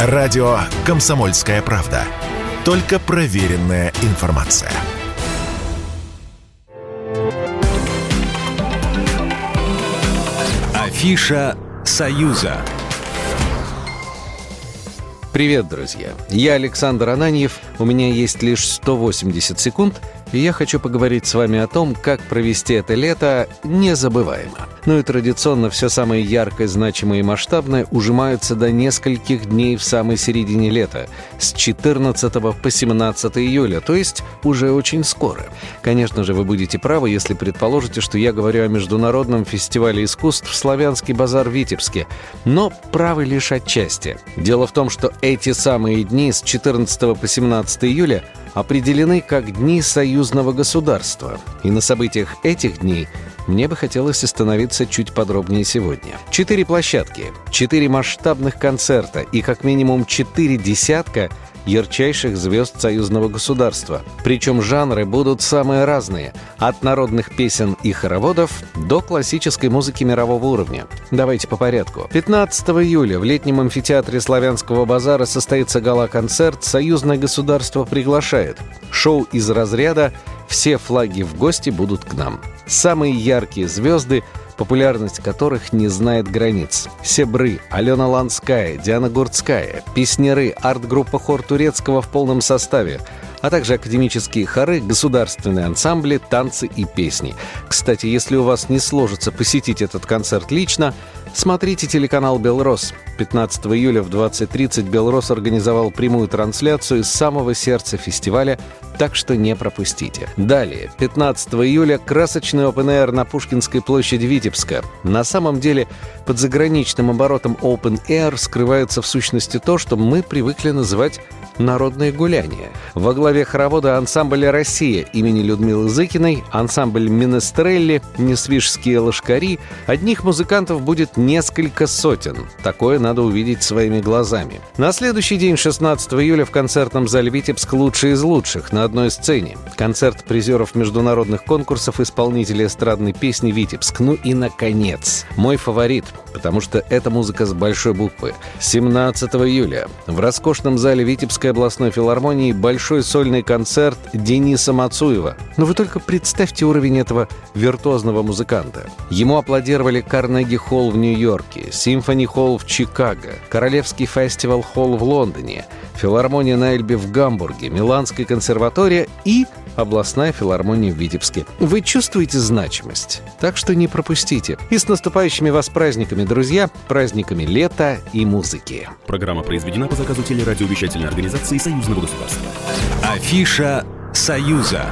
Радио «Комсомольская правда». Только проверенная информация. Афиша «Союза». Привет, друзья! Я Александр Ананьев. У меня есть лишь 180 секунд – и я хочу поговорить с вами о том, как провести это лето незабываемо. Ну и традиционно все самое яркое, значимое и масштабное ужимаются до нескольких дней в самой середине лета, с 14 по 17 июля, то есть уже очень скоро. Конечно же, вы будете правы, если предположите, что я говорю о Международном фестивале искусств «Славянский базар» в Витебске, но правы лишь отчасти. Дело в том, что эти самые дни с 14 по 17 июля определены как Дни союзного государства. И на событиях этих дней мне бы хотелось остановиться чуть подробнее сегодня. Четыре площадки, четыре масштабных концерта и как минимум четыре десятка – ярчайших звезд союзного государства. Причем жанры будут самые разные, от народных песен и хороводов до классической музыки мирового уровня. Давайте по порядку. 15 июля в летнем амфитеатре Славянского базара состоится гала-концерт «Союзное государство приглашает». Шоу из разряда «Все флаги в гости будут к нам». Самые яркие звезды – популярность которых не знает границ. Себры, Алена Ланская, Диана Гурцкая, песнеры, арт-группа хор турецкого в полном составе, а также академические хоры, государственные ансамбли, танцы и песни. Кстати, если у вас не сложится посетить этот концерт лично, смотрите телеканал «Белрос». 15 июля в 20.30 «Белрос» организовал прямую трансляцию из самого сердца фестиваля так что не пропустите. Далее, 15 июля красочный Open на Пушкинской площади Витебска. На самом деле, под заграничным оборотом Open Air скрывается в сущности то, что мы привыкли называть народные гуляния. Во главе хоровода ансамбль «Россия» имени Людмилы Зыкиной, ансамбль «Минестрелли», «Несвижские лошкари». Одних музыкантов будет несколько сотен. Такое надо увидеть своими глазами. На следующий день, 16 июля, в концертном зале «Витебск» лучшие из лучших на одной сцене. Концерт призеров международных конкурсов исполнителей эстрадной песни «Витебск». Ну и, наконец, мой фаворит, потому что это музыка с большой буквы. 17 июля в роскошном зале Витебска Московской областной филармонии большой сольный концерт Дениса Мацуева. Но вы только представьте уровень этого виртуозного музыканта. Ему аплодировали Карнеги Холл в Нью-Йорке, Симфони Холл в Чикаго, Королевский фестивал Холл в Лондоне, филармония на Эльбе в Гамбурге, Миланская консерватория и областная филармония в Витебске. Вы чувствуете значимость, так что не пропустите. И с наступающими вас праздниками, друзья, праздниками лета и музыки. Программа произведена по заказу телерадиовещательной организации Союзного государства. Афиша «Союза».